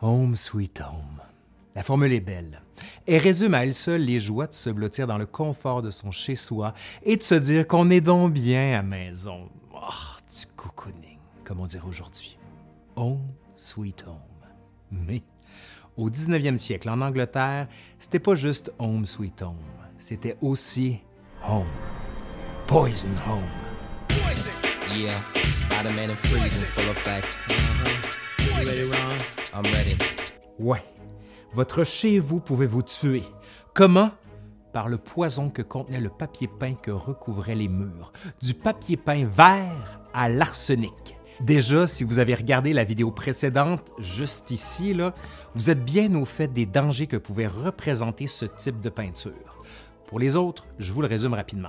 Home sweet home. La formule est belle. Elle résume à elle seule les joies de se blottir dans le confort de son chez-soi et de se dire qu'on est donc bien à maison. Oh, du cocooning, comme on dirait aujourd'hui. Home sweet home. Mais au 19e siècle, en Angleterre, c'était pas juste home sweet home, c'était aussi home. Poison home. Yeah, Spider-Man and freezing full effect. You ready, Ron? Ouais, votre chez vous pouvait vous tuer? Comment? Par le poison que contenait le papier peint que recouvraient les murs. Du papier peint vert à l'arsenic. Déjà, si vous avez regardé la vidéo précédente, juste ici, vous êtes bien au fait des dangers que pouvait représenter ce type de peinture. Pour les autres, je vous le résume rapidement.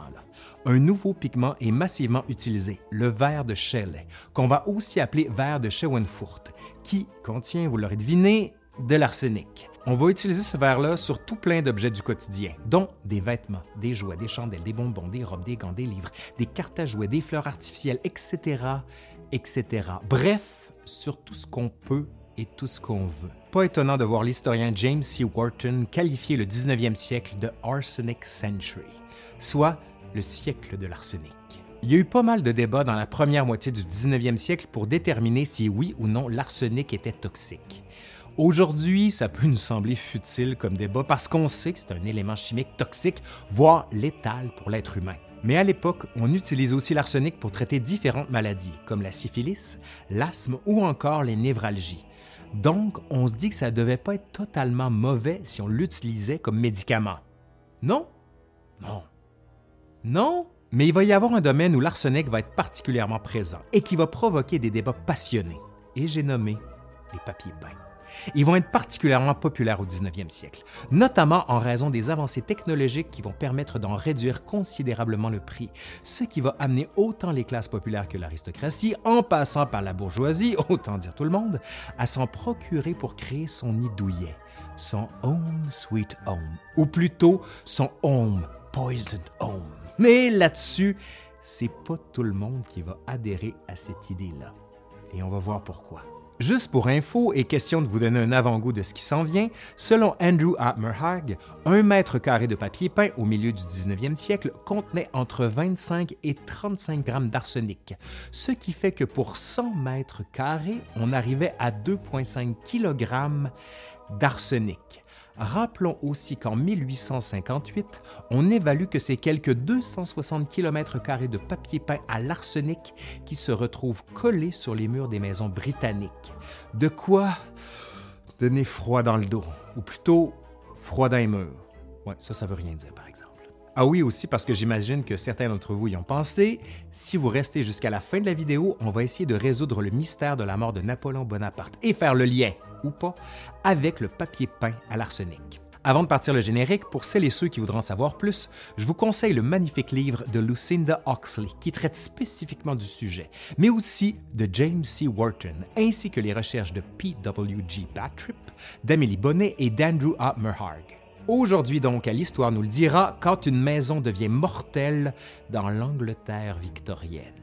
Un nouveau pigment est massivement utilisé, le verre de Shelley, qu'on va aussi appeler verre de Schweinfurt, qui contient, vous l'aurez deviné, de l'arsenic. On va utiliser ce verre-là sur tout plein d'objets du quotidien, dont des vêtements, des jouets, des chandelles, des bonbons, des robes, des gants, des livres, des cartes à jouer, des fleurs artificielles, etc., etc. Bref, sur tout ce qu'on peut et tout ce qu'on veut. Pas étonnant de voir l'historien James C. Wharton qualifier le 19e siècle de Arsenic Century, soit le siècle de l'arsenic. Il y a eu pas mal de débats dans la première moitié du 19e siècle pour déterminer si oui ou non l'arsenic était toxique. Aujourd'hui, ça peut nous sembler futile comme débat parce qu'on sait que c'est un élément chimique toxique, voire létal pour l'être humain. Mais à l'époque, on utilise aussi l'arsenic pour traiter différentes maladies, comme la syphilis, l'asthme ou encore les névralgies. Donc, on se dit que ça ne devait pas être totalement mauvais si on l'utilisait comme médicament. Non? Non. Non? Mais il va y avoir un domaine où l'arsenic va être particulièrement présent et qui va provoquer des débats passionnés. Et j'ai nommé les papiers peints. Ils vont être particulièrement populaires au 19e siècle, notamment en raison des avancées technologiques qui vont permettre d'en réduire considérablement le prix, ce qui va amener autant les classes populaires que l'aristocratie, en passant par la bourgeoisie, autant dire tout le monde, à s'en procurer pour créer son nid son home sweet home, ou plutôt son home poisoned home. Mais là-dessus, c'est pas tout le monde qui va adhérer à cette idée-là. Et on va voir pourquoi. Juste pour info et question de vous donner un avant-goût de ce qui s'en vient, selon Andrew Atmerhag, un mètre carré de papier peint au milieu du 19e siècle contenait entre 25 et 35 grammes d'arsenic, ce qui fait que pour 100 mètres carrés, on arrivait à 2,5 kg d'arsenic. Rappelons aussi qu'en 1858, on évalue que c'est quelques 260 km de papier peint à l'arsenic qui se retrouvent collés sur les murs des maisons britanniques. De quoi donner froid dans le dos, ou plutôt froid dans les murs. Ouais, ça, ça veut rien dire, par exemple. Ah oui, aussi parce que j'imagine que certains d'entre vous y ont pensé. Si vous restez jusqu'à la fin de la vidéo, on va essayer de résoudre le mystère de la mort de Napoléon Bonaparte et faire le lien, ou pas, avec le papier peint à l'arsenic. Avant de partir le générique, pour celles et ceux qui voudront en savoir plus, je vous conseille le magnifique livre de Lucinda Oxley qui traite spécifiquement du sujet, mais aussi de James C. Wharton, ainsi que les recherches de P.W.G. Batrip, d'Amélie Bonnet et d'Andrew A. Merharg. Aujourd'hui donc, à l'Histoire nous le dira, quand une maison devient mortelle dans l'Angleterre victorienne.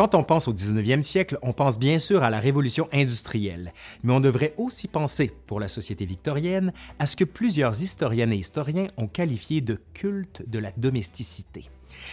Quand on pense au 19e siècle, on pense bien sûr à la révolution industrielle, mais on devrait aussi penser, pour la société victorienne, à ce que plusieurs historiennes et historiens ont qualifié de culte de la domesticité.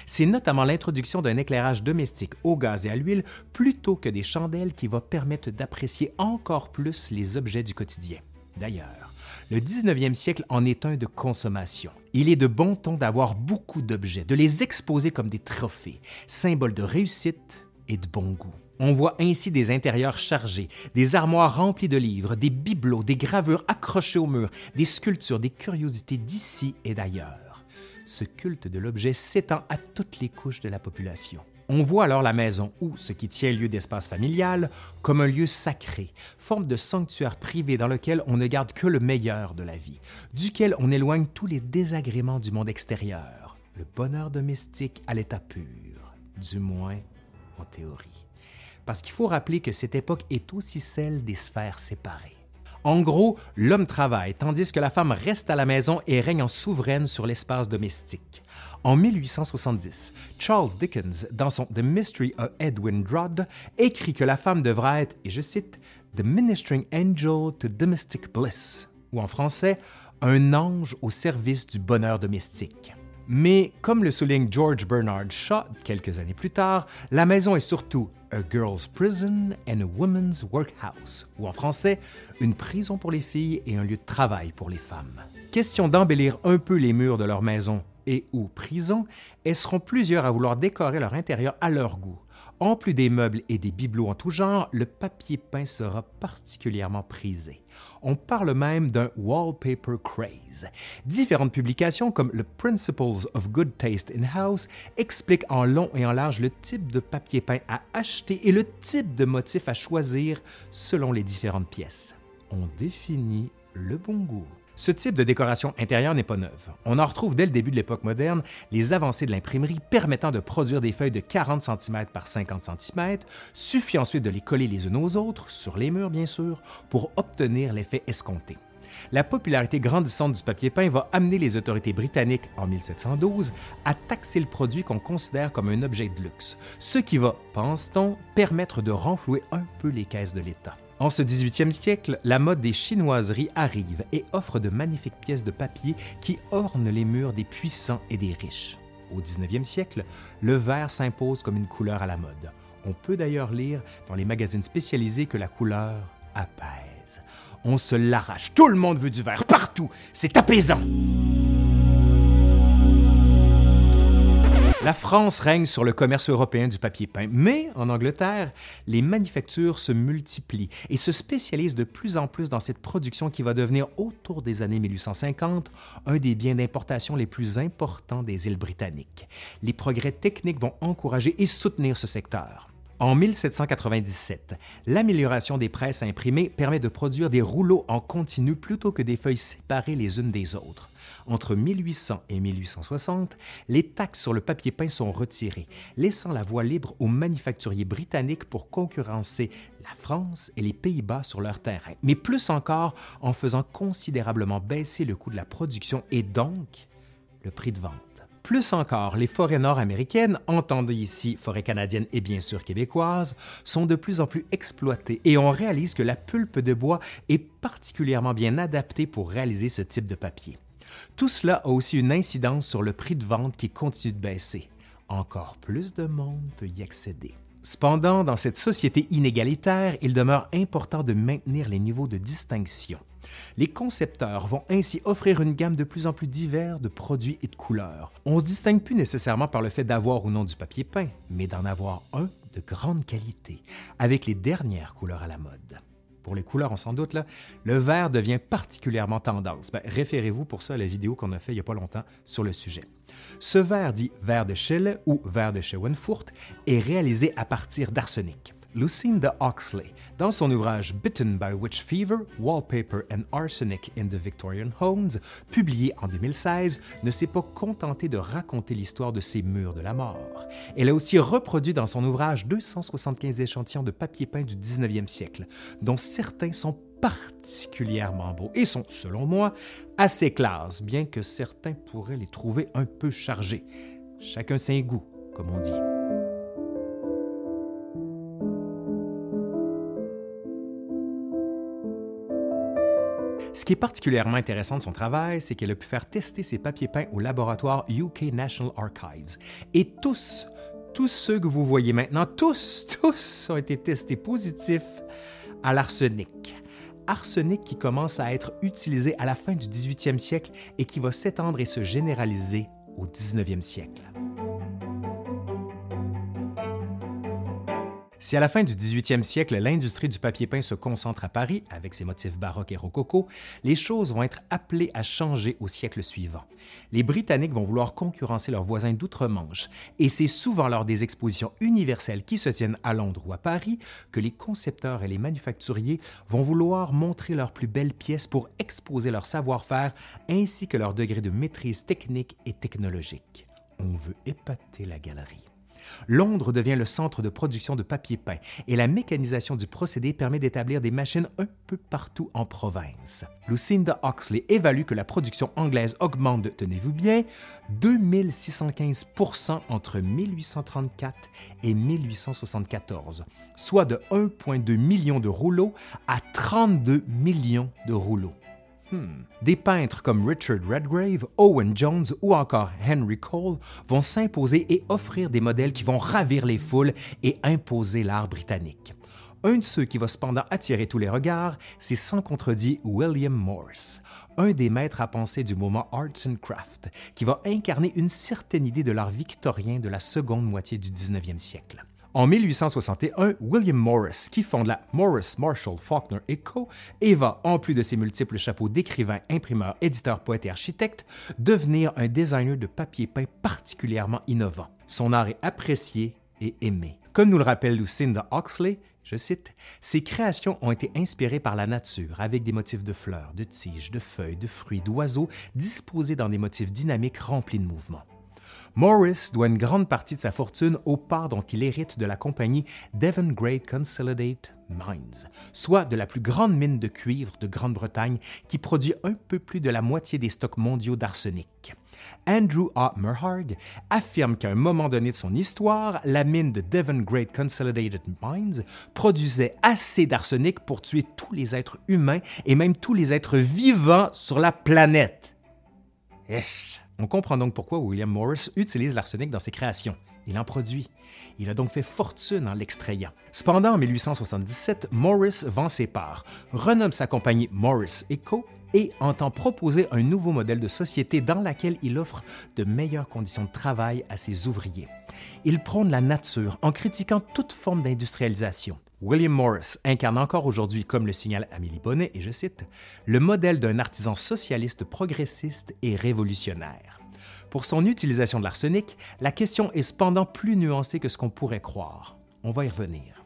C'est notamment l'introduction d'un éclairage domestique au gaz et à l'huile plutôt que des chandelles qui va permettre d'apprécier encore plus les objets du quotidien. D'ailleurs, le 19e siècle en est un de consommation. Il est de bon ton d'avoir beaucoup d'objets, de les exposer comme des trophées, symboles de réussite et de bon goût. On voit ainsi des intérieurs chargés, des armoires remplies de livres, des bibelots, des gravures accrochées au mur, des sculptures, des curiosités d'ici et d'ailleurs. Ce culte de l'objet s'étend à toutes les couches de la population. On voit alors la maison ou ce qui tient lieu d'espace familial comme un lieu sacré, forme de sanctuaire privé dans lequel on ne garde que le meilleur de la vie, duquel on éloigne tous les désagréments du monde extérieur, le bonheur domestique à l'état pur, du moins en théorie. Parce qu'il faut rappeler que cette époque est aussi celle des sphères séparées. En gros, l'homme travaille tandis que la femme reste à la maison et règne en souveraine sur l'espace domestique. En 1870, Charles Dickens, dans son The Mystery of Edwin Drood, écrit que la femme devra être, et je cite, The Ministering Angel to Domestic Bliss, ou en français, un ange au service du bonheur domestique. Mais comme le souligne George Bernard Shaw quelques années plus tard, la maison est surtout a girl's prison and a woman's workhouse, ou en français, une prison pour les filles et un lieu de travail pour les femmes. Question d'embellir un peu les murs de leur maison et ou prison, elles seront plusieurs à vouloir décorer leur intérieur à leur goût. En plus des meubles et des bibelots en tout genre, le papier peint sera particulièrement prisé. On parle même d'un wallpaper craze. Différentes publications comme le Principles of Good Taste in House expliquent en long et en large le type de papier peint à acheter et le type de motif à choisir selon les différentes pièces. On définit le bon goût. Ce type de décoration intérieure n'est pas neuve. On en retrouve dès le début de l'époque moderne les avancées de l'imprimerie permettant de produire des feuilles de 40 cm par 50 cm, suffit ensuite de les coller les unes aux autres, sur les murs bien sûr, pour obtenir l'effet escompté. La popularité grandissante du papier peint va amener les autorités britanniques, en 1712, à taxer le produit qu'on considère comme un objet de luxe, ce qui va, pense-t-on, permettre de renflouer un peu les caisses de l'État. En ce 18e siècle, la mode des chinoiseries arrive et offre de magnifiques pièces de papier qui ornent les murs des puissants et des riches. Au 19e siècle, le vert s'impose comme une couleur à la mode. On peut d'ailleurs lire dans les magazines spécialisés que la couleur apaise. On se l'arrache, tout le monde veut du vert, partout, c'est apaisant. La France règne sur le commerce européen du papier peint, mais en Angleterre, les manufactures se multiplient et se spécialisent de plus en plus dans cette production qui va devenir, autour des années 1850, un des biens d'importation les plus importants des îles britanniques. Les progrès techniques vont encourager et soutenir ce secteur. En 1797, l'amélioration des presses imprimées permet de produire des rouleaux en continu plutôt que des feuilles séparées les unes des autres. Entre 1800 et 1860, les taxes sur le papier peint sont retirées, laissant la voie libre aux manufacturiers britanniques pour concurrencer la France et les Pays-Bas sur leur terrain, mais plus encore en faisant considérablement baisser le coût de la production et donc le prix de vente. Plus encore, les forêts nord-américaines, entendez ici forêts canadiennes et bien sûr québécoises, sont de plus en plus exploitées et on réalise que la pulpe de bois est particulièrement bien adaptée pour réaliser ce type de papier. Tout cela a aussi une incidence sur le prix de vente qui continue de baisser. Encore plus de monde peut y accéder. Cependant, dans cette société inégalitaire, il demeure important de maintenir les niveaux de distinction. Les concepteurs vont ainsi offrir une gamme de plus en plus diverse de produits et de couleurs. On ne se distingue plus nécessairement par le fait d'avoir ou non du papier peint, mais d'en avoir un de grande qualité, avec les dernières couleurs à la mode pour les couleurs, on s'en doute, là, le vert devient particulièrement tendance. Ben, référez-vous pour ça à la vidéo qu'on a fait il n'y a pas longtemps sur le sujet. Ce vert dit vert de Schelle ou vert de Schauenfurt est réalisé à partir d'arsenic. Lucinda Oxley, dans son ouvrage Bitten by Witch Fever, Wallpaper and Arsenic in the Victorian Homes, publié en 2016, ne s'est pas contentée de raconter l'histoire de ces murs de la mort. Elle a aussi reproduit dans son ouvrage 275 échantillons de papier peint du 19e siècle, dont certains sont particulièrement beaux et sont, selon moi, assez classes, bien que certains pourraient les trouver un peu chargés. Chacun ses goûts, comme on dit. Ce qui est particulièrement intéressant de son travail, c'est qu'elle a pu faire tester ses papiers peints au laboratoire UK National Archives. Et tous, tous ceux que vous voyez maintenant, tous, tous ont été testés positifs à l'arsenic. Arsenic qui commence à être utilisé à la fin du 18e siècle et qui va s'étendre et se généraliser au 19e siècle. Si à la fin du 18e siècle, l'industrie du papier peint se concentre à Paris, avec ses motifs baroques et rococo, les choses vont être appelées à changer au siècle suivant. Les Britanniques vont vouloir concurrencer leurs voisins d'outre-Manche, et c'est souvent lors des expositions universelles qui se tiennent à Londres ou à Paris que les concepteurs et les manufacturiers vont vouloir montrer leurs plus belles pièces pour exposer leur savoir-faire ainsi que leur degré de maîtrise technique et technologique. On veut épater la galerie. Londres devient le centre de production de papier peint et la mécanisation du procédé permet d'établir des machines un peu partout en province. Lucinda Oxley évalue que la production anglaise augmente, tenez-vous bien, 2615% entre 1834 et 1874, soit de 1,2 million de rouleaux à 32 millions de rouleaux. Hmm. Des peintres comme Richard Redgrave, Owen Jones ou encore Henry Cole vont s'imposer et offrir des modèles qui vont ravir les foules et imposer l'art britannique. Un de ceux qui va cependant attirer tous les regards, c'est sans contredit William Morris, un des maîtres à penser du mouvement Arts and Craft, qui va incarner une certaine idée de l'art victorien de la seconde moitié du 19e siècle. En 1861, William Morris, qui fonde la Morris Marshall Faulkner Co., et va, en plus de ses multiples chapeaux d'écrivain, imprimeur, éditeur, poète et architecte, devenir un designer de papier peint particulièrement innovant. Son art est apprécié et aimé. Comme nous le rappelle Lucinda Oxley, je cite, Ses créations ont été inspirées par la nature, avec des motifs de fleurs, de tiges, de feuilles, de fruits, d'oiseaux, disposés dans des motifs dynamiques remplis de mouvements. Morris doit une grande partie de sa fortune aux parts dont il hérite de la compagnie Devon Great Consolidate Mines, soit de la plus grande mine de cuivre de Grande-Bretagne qui produit un peu plus de la moitié des stocks mondiaux d'arsenic. Andrew A. Merhard affirme qu'à un moment donné de son histoire, la mine de Devon Great Consolidated Mines produisait assez d'arsenic pour tuer tous les êtres humains et même tous les êtres vivants sur la planète. On comprend donc pourquoi William Morris utilise l'arsenic dans ses créations. Il en produit. Il a donc fait fortune en l'extrayant. Cependant, en 1877, Morris vend ses parts, renomme sa compagnie Morris Co. et entend proposer un nouveau modèle de société dans laquelle il offre de meilleures conditions de travail à ses ouvriers. Il prône la nature en critiquant toute forme d'industrialisation. William Morris incarne encore aujourd'hui, comme le signale Amélie Bonnet, et je cite, le modèle d'un artisan socialiste progressiste et révolutionnaire. Pour son utilisation de l'arsenic, la question est cependant plus nuancée que ce qu'on pourrait croire. On va y revenir.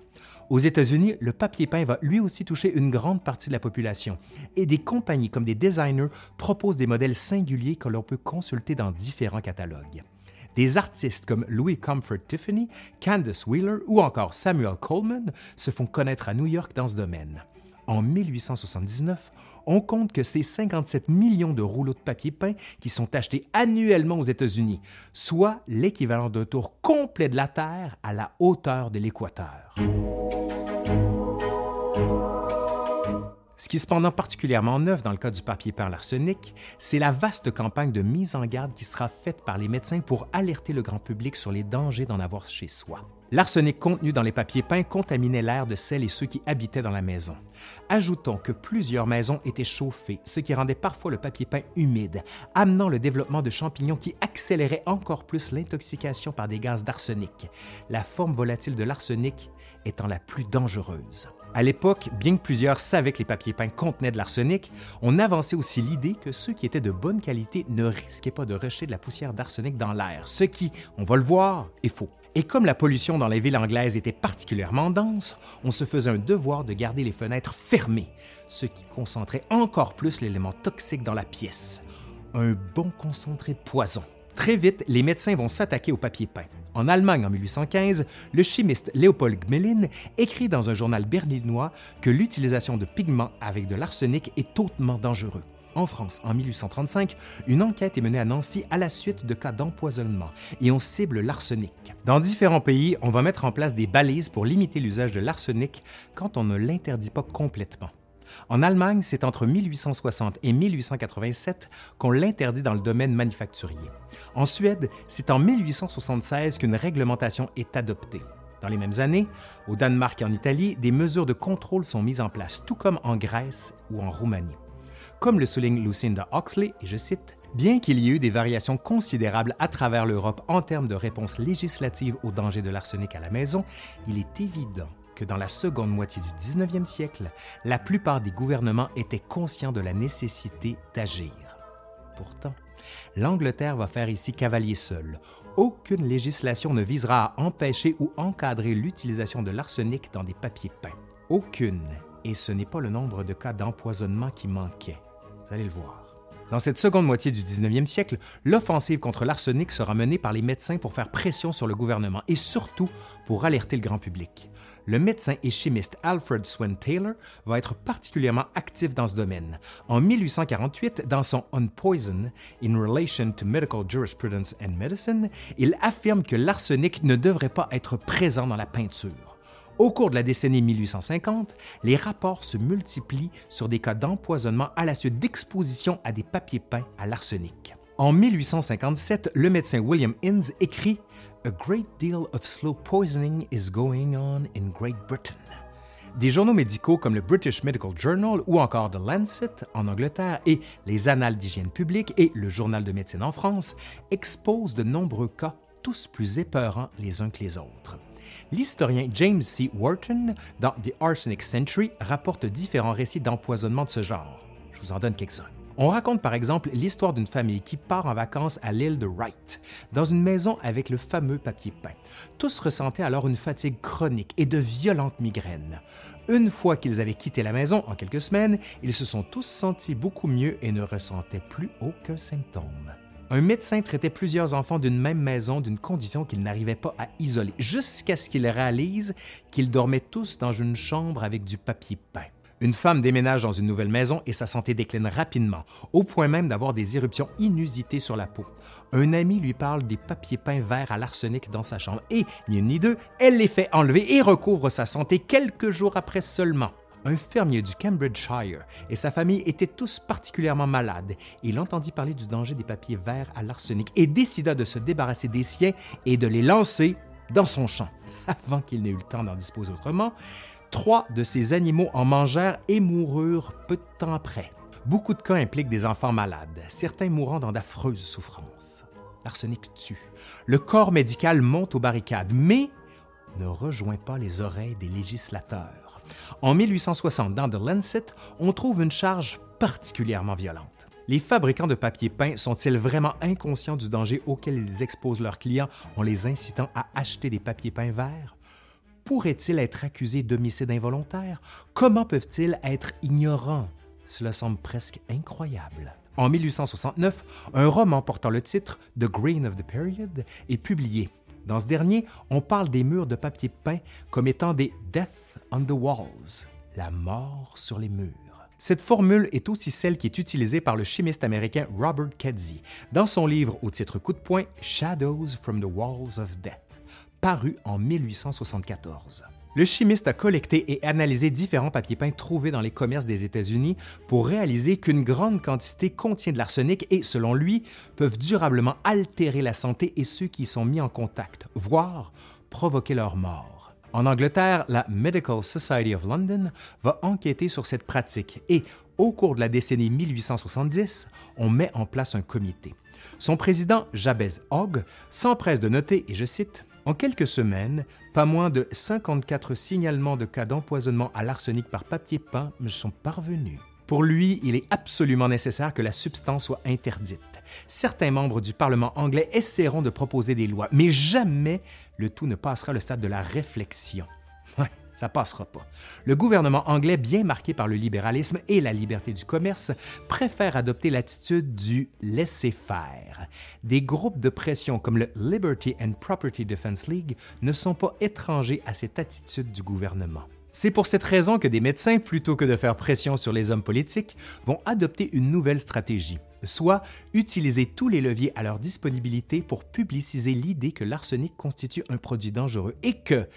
Aux États-Unis, le papier peint va lui aussi toucher une grande partie de la population et des compagnies comme des designers proposent des modèles singuliers que l'on peut consulter dans différents catalogues. Des artistes comme Louis Comfort Tiffany, Candace Wheeler ou encore Samuel Coleman se font connaître à New York dans ce domaine. En 1879, on compte que c'est 57 millions de rouleaux de papier peint qui sont achetés annuellement aux États-Unis, soit l'équivalent d'un tour complet de la Terre à la hauteur de l'équateur. Qui est cependant particulièrement neuf dans le cas du papier peint l'arsenic, c'est la vaste campagne de mise en garde qui sera faite par les médecins pour alerter le grand public sur les dangers d'en avoir chez soi. L'arsenic contenu dans les papiers peints contaminait l'air de celles et ceux qui habitaient dans la maison. Ajoutons que plusieurs maisons étaient chauffées, ce qui rendait parfois le papier peint humide, amenant le développement de champignons qui accéléraient encore plus l'intoxication par des gaz d'arsenic, la forme volatile de l'arsenic étant la plus dangereuse. À l'époque, bien que plusieurs savaient que les papiers peints contenaient de l'arsenic, on avançait aussi l'idée que ceux qui étaient de bonne qualité ne risquaient pas de rejeter de la poussière d'arsenic dans l'air, ce qui, on va le voir, est faux. Et comme la pollution dans les villes anglaises était particulièrement dense, on se faisait un devoir de garder les fenêtres fermées, ce qui concentrait encore plus l'élément toxique dans la pièce. Un bon concentré de poison. Très vite, les médecins vont s'attaquer au papier peint. En Allemagne, en 1815, le chimiste Léopold Gmelin écrit dans un journal berlinois que l'utilisation de pigments avec de l'arsenic est hautement dangereux. En France, en 1835, une enquête est menée à Nancy à la suite de cas d'empoisonnement et on cible l'arsenic. Dans différents pays, on va mettre en place des balises pour limiter l'usage de l'arsenic quand on ne l'interdit pas complètement. En Allemagne, c'est entre 1860 et 1887 qu'on l'interdit dans le domaine manufacturier. En Suède, c'est en 1876 qu'une réglementation est adoptée. Dans les mêmes années, au Danemark et en Italie, des mesures de contrôle sont mises en place, tout comme en Grèce ou en Roumanie. Comme le souligne Lucinda Oxley, et je cite, Bien qu'il y ait eu des variations considérables à travers l'Europe en termes de réponse législative au danger de l'arsenic à la maison, il est évident que dans la seconde moitié du 19e siècle, la plupart des gouvernements étaient conscients de la nécessité d'agir. Pourtant, l'Angleterre va faire ici cavalier seul. Aucune législation ne visera à empêcher ou encadrer l'utilisation de l'arsenic dans des papiers peints. Aucune. Et ce n'est pas le nombre de cas d'empoisonnement qui manquait. Allez le. Dans cette seconde moitié du 19e siècle, l'offensive contre l'arsenic sera menée par les médecins pour faire pression sur le gouvernement et surtout pour alerter le grand public. Le médecin et chimiste Alfred Swen Taylor va être particulièrement actif dans ce domaine. En 1848, dans son On Poison, In Relation to Medical Jurisprudence and Medicine, il affirme que l'arsenic ne devrait pas être présent dans la peinture. Au cours de la décennie 1850, les rapports se multiplient sur des cas d'empoisonnement à la suite d'exposition à des papiers peints à l'arsenic. En 1857, le médecin William Innes écrit A great deal of slow poisoning is going on in Great Britain. Des journaux médicaux comme le British Medical Journal ou encore The Lancet en Angleterre et les Annales d'hygiène publique et le Journal de médecine en France exposent de nombreux cas, tous plus épeurants les uns que les autres. L'historien James C. Wharton, dans The Arsenic Century, rapporte différents récits d'empoisonnement de ce genre. Je vous en donne quelques-uns. On raconte par exemple l'histoire d'une famille qui part en vacances à l'île de Wright, dans une maison avec le fameux papier peint. Tous ressentaient alors une fatigue chronique et de violentes migraines. Une fois qu'ils avaient quitté la maison en quelques semaines, ils se sont tous sentis beaucoup mieux et ne ressentaient plus aucun symptôme un médecin traitait plusieurs enfants d'une même maison d'une condition qu'il n'arrivait pas à isoler, jusqu'à ce qu'il réalise qu'ils dormaient tous dans une chambre avec du papier peint. Une femme déménage dans une nouvelle maison et sa santé décline rapidement, au point même d'avoir des éruptions inusitées sur la peau. Un ami lui parle des papiers peints verts à l'arsenic dans sa chambre et, ni une ni deux, elle les fait enlever et recouvre sa santé quelques jours après seulement un fermier du Cambridgeshire et sa famille étaient tous particulièrement malades. Il entendit parler du danger des papiers verts à l'arsenic et décida de se débarrasser des siens et de les lancer dans son champ. Avant qu'il n'ait eu le temps d'en disposer autrement, trois de ces animaux en mangèrent et moururent peu de temps après. Beaucoup de cas impliquent des enfants malades, certains mourant dans d'affreuses souffrances. L'arsenic tue. Le corps médical monte aux barricades, mais ne rejoint pas les oreilles des législateurs. En 1860, dans The Lancet, on trouve une charge particulièrement violente. Les fabricants de papier peint sont-ils vraiment inconscients du danger auquel ils exposent leurs clients en les incitant à acheter des papiers peints verts? Pourraient-ils être accusés d'homicide involontaire? Comment peuvent-ils être ignorants? Cela semble presque incroyable. En 1869, un roman portant le titre The Green of the Period est publié. Dans ce dernier, on parle des murs de papier peint comme étant des Death on the Walls, la mort sur les murs. Cette formule est aussi celle qui est utilisée par le chimiste américain Robert Kedzie dans son livre au titre coup de poing Shadows from the Walls of Death, paru en 1874. Le chimiste a collecté et analysé différents papiers peints trouvés dans les commerces des États-Unis pour réaliser qu'une grande quantité contient de l'arsenic et, selon lui, peuvent durablement altérer la santé et ceux qui y sont mis en contact, voire provoquer leur mort. En Angleterre, la Medical Society of London va enquêter sur cette pratique et, au cours de la décennie 1870, on met en place un comité. Son président, Jabez Hogg, s'empresse de noter, et je cite, en quelques semaines, pas moins de 54 signalements de cas d'empoisonnement à l'arsenic par papier peint me sont parvenus. Pour lui, il est absolument nécessaire que la substance soit interdite. Certains membres du Parlement anglais essaieront de proposer des lois, mais jamais le tout ne passera le stade de la réflexion ça passera pas. Le gouvernement anglais, bien marqué par le libéralisme et la liberté du commerce, préfère adopter l'attitude du laisser-faire. Des groupes de pression comme le Liberty and Property Defense League ne sont pas étrangers à cette attitude du gouvernement. C'est pour cette raison que des médecins, plutôt que de faire pression sur les hommes politiques, vont adopter une nouvelle stratégie, soit utiliser tous les leviers à leur disponibilité pour publiciser l'idée que l'arsenic constitue un produit dangereux et que,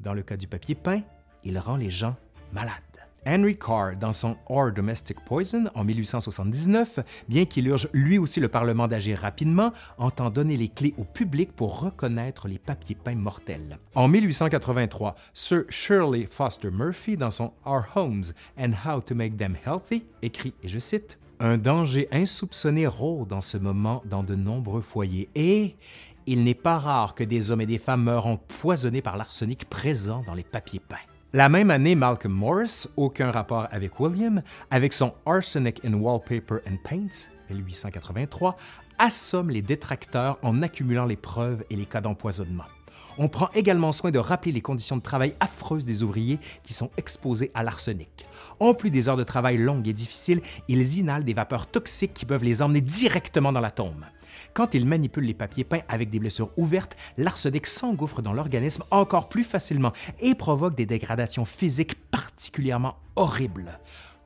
dans le cas du papier peint, il rend les gens malades. Henry Carr, dans son Or Domestic Poison en 1879, bien qu'il urge lui aussi le Parlement d'agir rapidement, entend donner les clés au public pour reconnaître les papiers peints mortels. En 1883, Sir Shirley Foster Murphy, dans son Our Homes and How to Make Them Healthy, écrit, et je cite, Un danger insoupçonné rôde en ce moment dans de nombreux foyers et il n'est pas rare que des hommes et des femmes meurent empoisonnés par l'arsenic présent dans les papiers peints. La même année, Malcolm Morris, aucun rapport avec William, avec son Arsenic in Wallpaper and Paints, 1883, assomme les détracteurs en accumulant les preuves et les cas d'empoisonnement. On prend également soin de rappeler les conditions de travail affreuses des ouvriers qui sont exposés à l'arsenic. En plus des heures de travail longues et difficiles, ils inhalent des vapeurs toxiques qui peuvent les emmener directement dans la tombe. Quand ils manipulent les papiers peints avec des blessures ouvertes, l'arsenic s'engouffre dans l'organisme encore plus facilement et provoque des dégradations physiques particulièrement horribles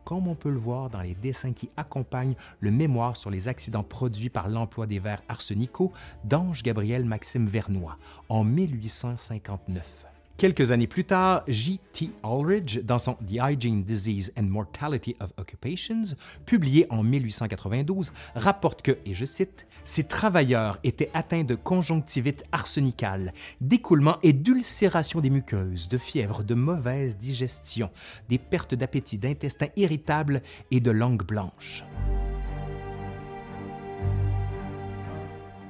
comme on peut le voir dans les dessins qui accompagnent le mémoire sur les accidents produits par l'emploi des verres arsenicaux d'Ange Gabriel Maxime Vernois en 1859. Quelques années plus tard, J.T. Aldridge, dans son The Hygiene, Disease and Mortality of Occupations, publié en 1892, rapporte que, et je cite, ces travailleurs étaient atteints de conjonctivite arsenicale, d'écoulement et d'ulcération des muqueuses, de fièvre, de mauvaise digestion, des pertes d'appétit, d'intestin irritable et de langue blanche.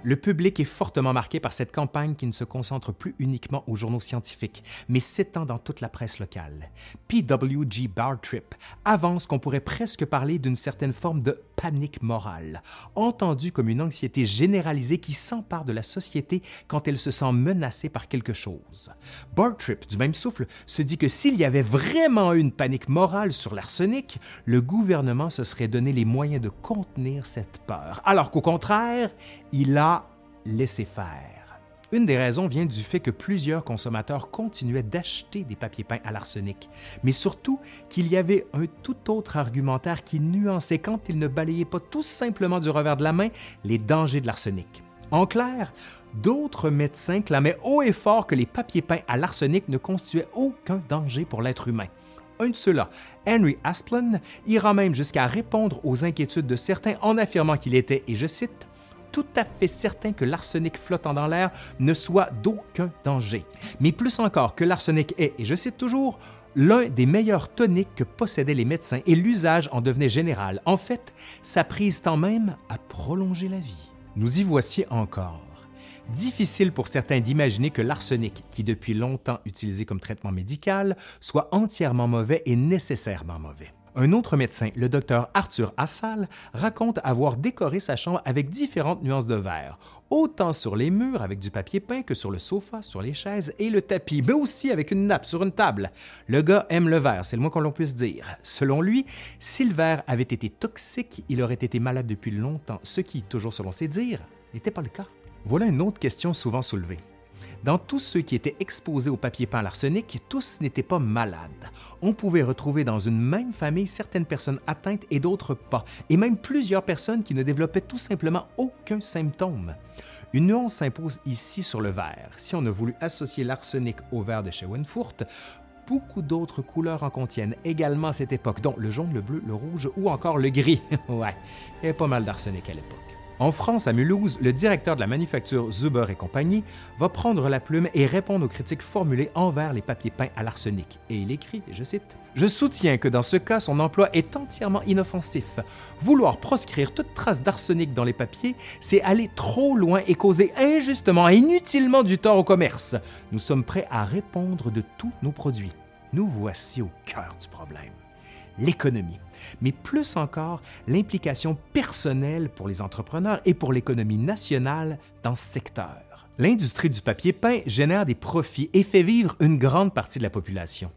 Le public est fortement marqué par cette campagne qui ne se concentre plus uniquement aux journaux scientifiques, mais s'étend dans toute la presse locale. P.W.G. Bartrip avance qu'on pourrait presque parler d'une certaine forme de panique morale, entendue comme une anxiété généralisée qui s'empare de la société quand elle se sent menacée par quelque chose. Bartrip, du même souffle, se dit que s'il y avait vraiment une panique morale sur l'arsenic, le gouvernement se serait donné les moyens de contenir cette peur, alors qu'au contraire, il a laisser faire. Une des raisons vient du fait que plusieurs consommateurs continuaient d'acheter des papiers peints à l'arsenic, mais surtout qu'il y avait un tout autre argumentaire qui nuançait quand ils ne balayaient pas tout simplement du revers de la main les dangers de l'arsenic. En clair, d'autres médecins clamaient haut et fort que les papiers peints à l'arsenic ne constituaient aucun danger pour l'être humain. Un de ceux-là, Henry Asplin, ira même jusqu'à répondre aux inquiétudes de certains en affirmant qu'il était, et je cite, tout à fait certain que l'arsenic flottant dans l'air ne soit d'aucun danger. Mais plus encore que l'arsenic est, et je cite toujours, l'un des meilleurs toniques que possédaient les médecins et l'usage en devenait général. En fait, sa prise tend même à prolonger la vie. Nous y voici encore. Difficile pour certains d'imaginer que l'arsenic, qui depuis longtemps utilisé comme traitement médical, soit entièrement mauvais et nécessairement mauvais. Un autre médecin, le docteur Arthur Assal, raconte avoir décoré sa chambre avec différentes nuances de vert, autant sur les murs avec du papier peint que sur le sofa, sur les chaises et le tapis, mais aussi avec une nappe sur une table. Le gars aime le verre, c'est le moins qu'on l'on puisse dire. Selon lui, si le verre avait été toxique, il aurait été malade depuis longtemps, ce qui, toujours selon ses dires, n'était pas le cas. Voilà une autre question souvent soulevée. Dans tous ceux qui étaient exposés au papier peint à l'arsenic, tous n'étaient pas malades. On pouvait retrouver dans une même famille certaines personnes atteintes et d'autres pas, et même plusieurs personnes qui ne développaient tout simplement aucun symptôme. Une nuance s'impose ici sur le verre. Si on a voulu associer l'arsenic au verre de Schoenfurt, beaucoup d'autres couleurs en contiennent également à cette époque, dont le jaune, le bleu, le rouge ou encore le gris. ouais, il pas mal d'arsenic à l'époque. En France, à Mulhouse, le directeur de la manufacture Zuber et compagnie va prendre la plume et répondre aux critiques formulées envers les papiers peints à l'arsenic. Et il écrit, je cite, Je soutiens que dans ce cas, son emploi est entièrement inoffensif. Vouloir proscrire toute trace d'arsenic dans les papiers, c'est aller trop loin et causer injustement et inutilement du tort au commerce. Nous sommes prêts à répondre de tous nos produits. Nous voici au cœur du problème l'économie, mais plus encore l'implication personnelle pour les entrepreneurs et pour l'économie nationale dans ce secteur. L'industrie du papier peint génère des profits et fait vivre une grande partie de la population.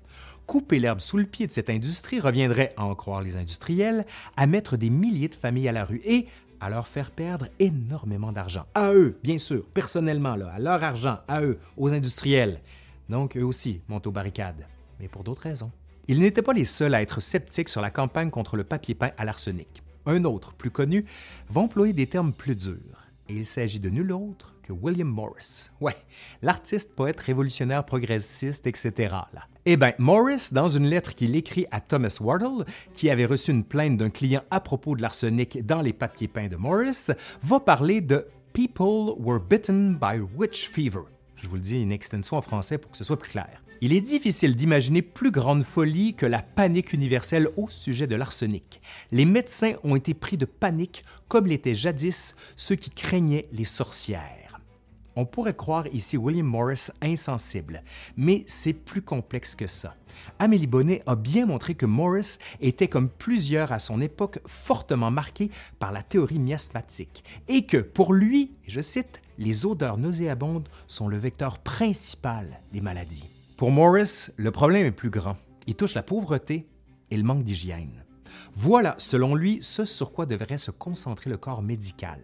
Couper l'herbe sous le pied de cette industrie reviendrait, à en croire les industriels, à mettre des milliers de familles à la rue et à leur faire perdre énormément d'argent. À eux, bien sûr, personnellement, à leur argent, à eux, aux industriels. Donc, eux aussi montent aux barricades, mais pour d'autres raisons. Ils n'étaient pas les seuls à être sceptiques sur la campagne contre le papier peint à l'arsenic. Un autre, plus connu, va employer des termes plus durs. Il s'agit de nul autre que William Morris. Ouais, l'artiste, poète révolutionnaire progressiste, etc. Eh bien, Morris, dans une lettre qu'il écrit à Thomas Wardle, qui avait reçu une plainte d'un client à propos de l'arsenic dans les papiers peints de Morris, va parler de People were bitten by witch fever. Je vous le dis une extension en français pour que ce soit plus clair. Il est difficile d'imaginer plus grande folie que la panique universelle au sujet de l'arsenic. Les médecins ont été pris de panique comme l'étaient jadis ceux qui craignaient les sorcières. On pourrait croire ici William Morris insensible, mais c'est plus complexe que ça. Amélie Bonnet a bien montré que Morris était, comme plusieurs à son époque, fortement marqué par la théorie miasmatique et que, pour lui, je cite, les odeurs nauséabondes sont le vecteur principal des maladies. Pour Morris, le problème est plus grand. Il touche la pauvreté et le manque d'hygiène. Voilà, selon lui, ce sur quoi devrait se concentrer le corps médical.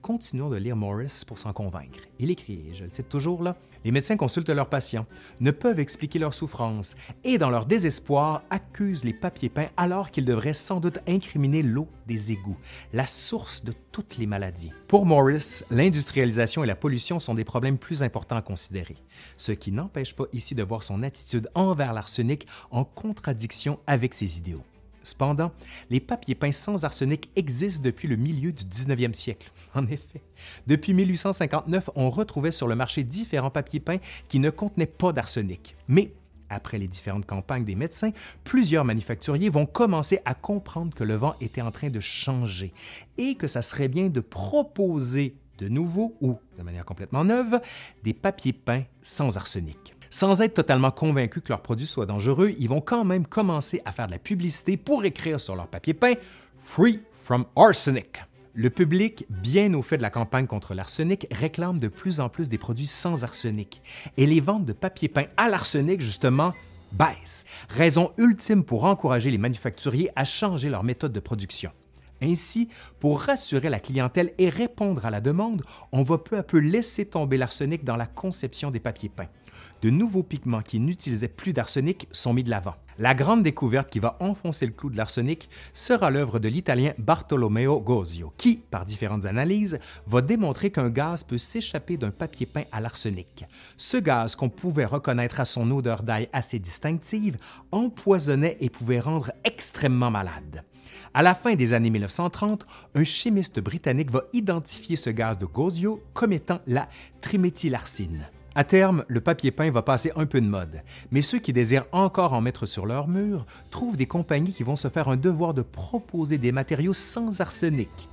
Continuons de lire Morris pour s'en convaincre. Il écrit, je le cite toujours là, Les médecins consultent leurs patients, ne peuvent expliquer leurs souffrances et, dans leur désespoir, accusent les papiers peints alors qu'ils devraient sans doute incriminer l'eau des égouts, la source de toutes les maladies. Pour Morris, l'industrialisation et la pollution sont des problèmes plus importants à considérer, ce qui n'empêche pas ici de voir son attitude envers l'arsenic en contradiction avec ses idéaux. Cependant, les papiers peints sans arsenic existent depuis le milieu du 19e siècle. En effet, depuis 1859, on retrouvait sur le marché différents papiers peints qui ne contenaient pas d'arsenic. Mais après les différentes campagnes des médecins, plusieurs manufacturiers vont commencer à comprendre que le vent était en train de changer et que ça serait bien de proposer de nouveau ou de manière complètement neuve des papiers peints sans arsenic. Sans être totalement convaincus que leurs produits soient dangereux, ils vont quand même commencer à faire de la publicité pour écrire sur leur papier peint Free from Arsenic. Le public, bien au fait de la campagne contre l'arsenic, réclame de plus en plus des produits sans arsenic. Et les ventes de papier peint à l'arsenic, justement, baissent. Raison ultime pour encourager les manufacturiers à changer leur méthode de production. Ainsi, pour rassurer la clientèle et répondre à la demande, on va peu à peu laisser tomber l'arsenic dans la conception des papiers peints de nouveaux pigments qui n'utilisaient plus d'arsenic sont mis de l'avant. La grande découverte qui va enfoncer le clou de l'arsenic sera l'œuvre de l'Italien Bartolomeo Gozio, qui, par différentes analyses, va démontrer qu'un gaz peut s'échapper d'un papier peint à l'arsenic. Ce gaz, qu'on pouvait reconnaître à son odeur d'ail assez distinctive, empoisonnait et pouvait rendre extrêmement malade. À la fin des années 1930, un chimiste britannique va identifier ce gaz de Gozio comme étant la triméthylarcine. À terme, le papier peint va passer un peu de mode, mais ceux qui désirent encore en mettre sur leur mur trouvent des compagnies qui vont se faire un devoir de proposer des matériaux sans arsenic.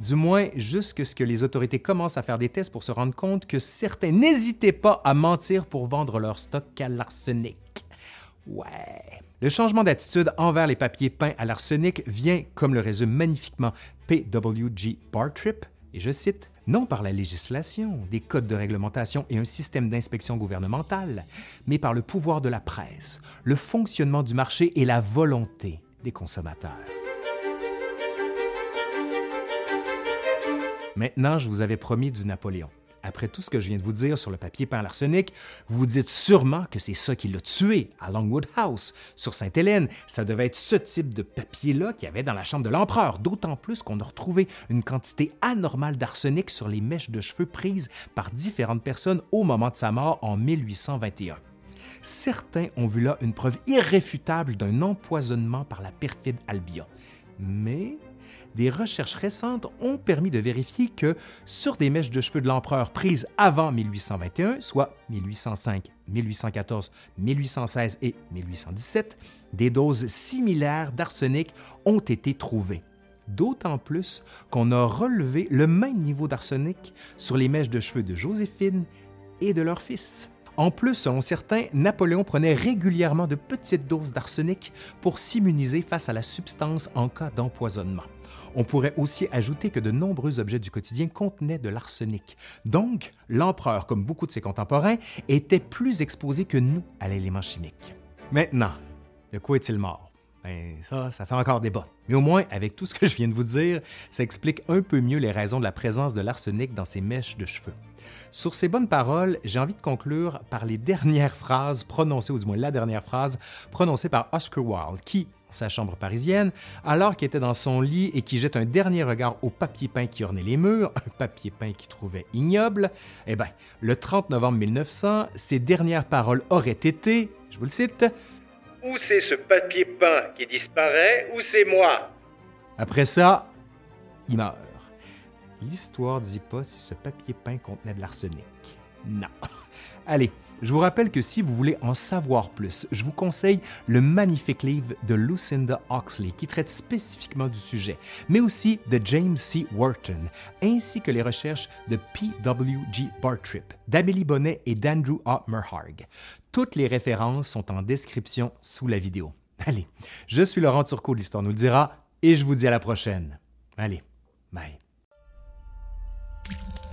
Du moins, jusqu'à ce que les autorités commencent à faire des tests pour se rendre compte que certains n'hésitaient pas à mentir pour vendre leur stock à l'arsenic. Ouais. Le changement d'attitude envers les papiers peints à l'arsenic vient, comme le résume magnifiquement PWG Bartrip, et je cite, non par la législation, des codes de réglementation et un système d'inspection gouvernementale, mais par le pouvoir de la presse, le fonctionnement du marché et la volonté des consommateurs. Maintenant, je vous avais promis du Napoléon après tout ce que je viens de vous dire sur le papier peint à l'arsenic, vous dites sûrement que c'est ça qui l'a tué à Longwood House, sur Sainte-Hélène. Ça devait être ce type de papier-là qu'il y avait dans la chambre de l'empereur, d'autant plus qu'on a retrouvé une quantité anormale d'arsenic sur les mèches de cheveux prises par différentes personnes au moment de sa mort en 1821. Certains ont vu là une preuve irréfutable d'un empoisonnement par la perfide Albion. Mais des recherches récentes ont permis de vérifier que sur des mèches de cheveux de l'empereur prises avant 1821, soit 1805, 1814, 1816 et 1817, des doses similaires d'arsenic ont été trouvées. D'autant plus qu'on a relevé le même niveau d'arsenic sur les mèches de cheveux de Joséphine et de leur fils. En plus, selon certains, Napoléon prenait régulièrement de petites doses d'arsenic pour s'immuniser face à la substance en cas d'empoisonnement. On pourrait aussi ajouter que de nombreux objets du quotidien contenaient de l'arsenic. Donc, l'empereur, comme beaucoup de ses contemporains, était plus exposé que nous à l'élément chimique. Maintenant, de quoi est-il mort? Ben, ça, ça fait encore débat. Mais au moins, avec tout ce que je viens de vous dire, ça explique un peu mieux les raisons de la présence de l'arsenic dans ces mèches de cheveux. Sur ces bonnes paroles, j'ai envie de conclure par les dernières phrases prononcées, ou du moins la dernière phrase prononcée par Oscar Wilde, qui, sa chambre parisienne, alors qu'il était dans son lit et qui jette un dernier regard au papier peint qui ornait les murs, un papier peint qu'il trouvait ignoble, eh bien, le 30 novembre 1900, ses dernières paroles auraient été, je vous le cite, Ou c'est ce papier peint qui disparaît, ou c'est moi? Après ça, il meurt. L'histoire ne dit pas si ce papier peint contenait de l'arsenic. Non. Allez, je vous rappelle que si vous voulez en savoir plus, je vous conseille le magnifique livre de Lucinda Oxley qui traite spécifiquement du sujet, mais aussi de James C. Wharton, ainsi que les recherches de P.W.G. Bartrip, d'Amélie Bonnet et d'Andrew A. Merharg. Toutes les références sont en description sous la vidéo. Allez, je suis Laurent Turcot l'Histoire nous le dira et je vous dis à la prochaine. Allez, bye. Thank you.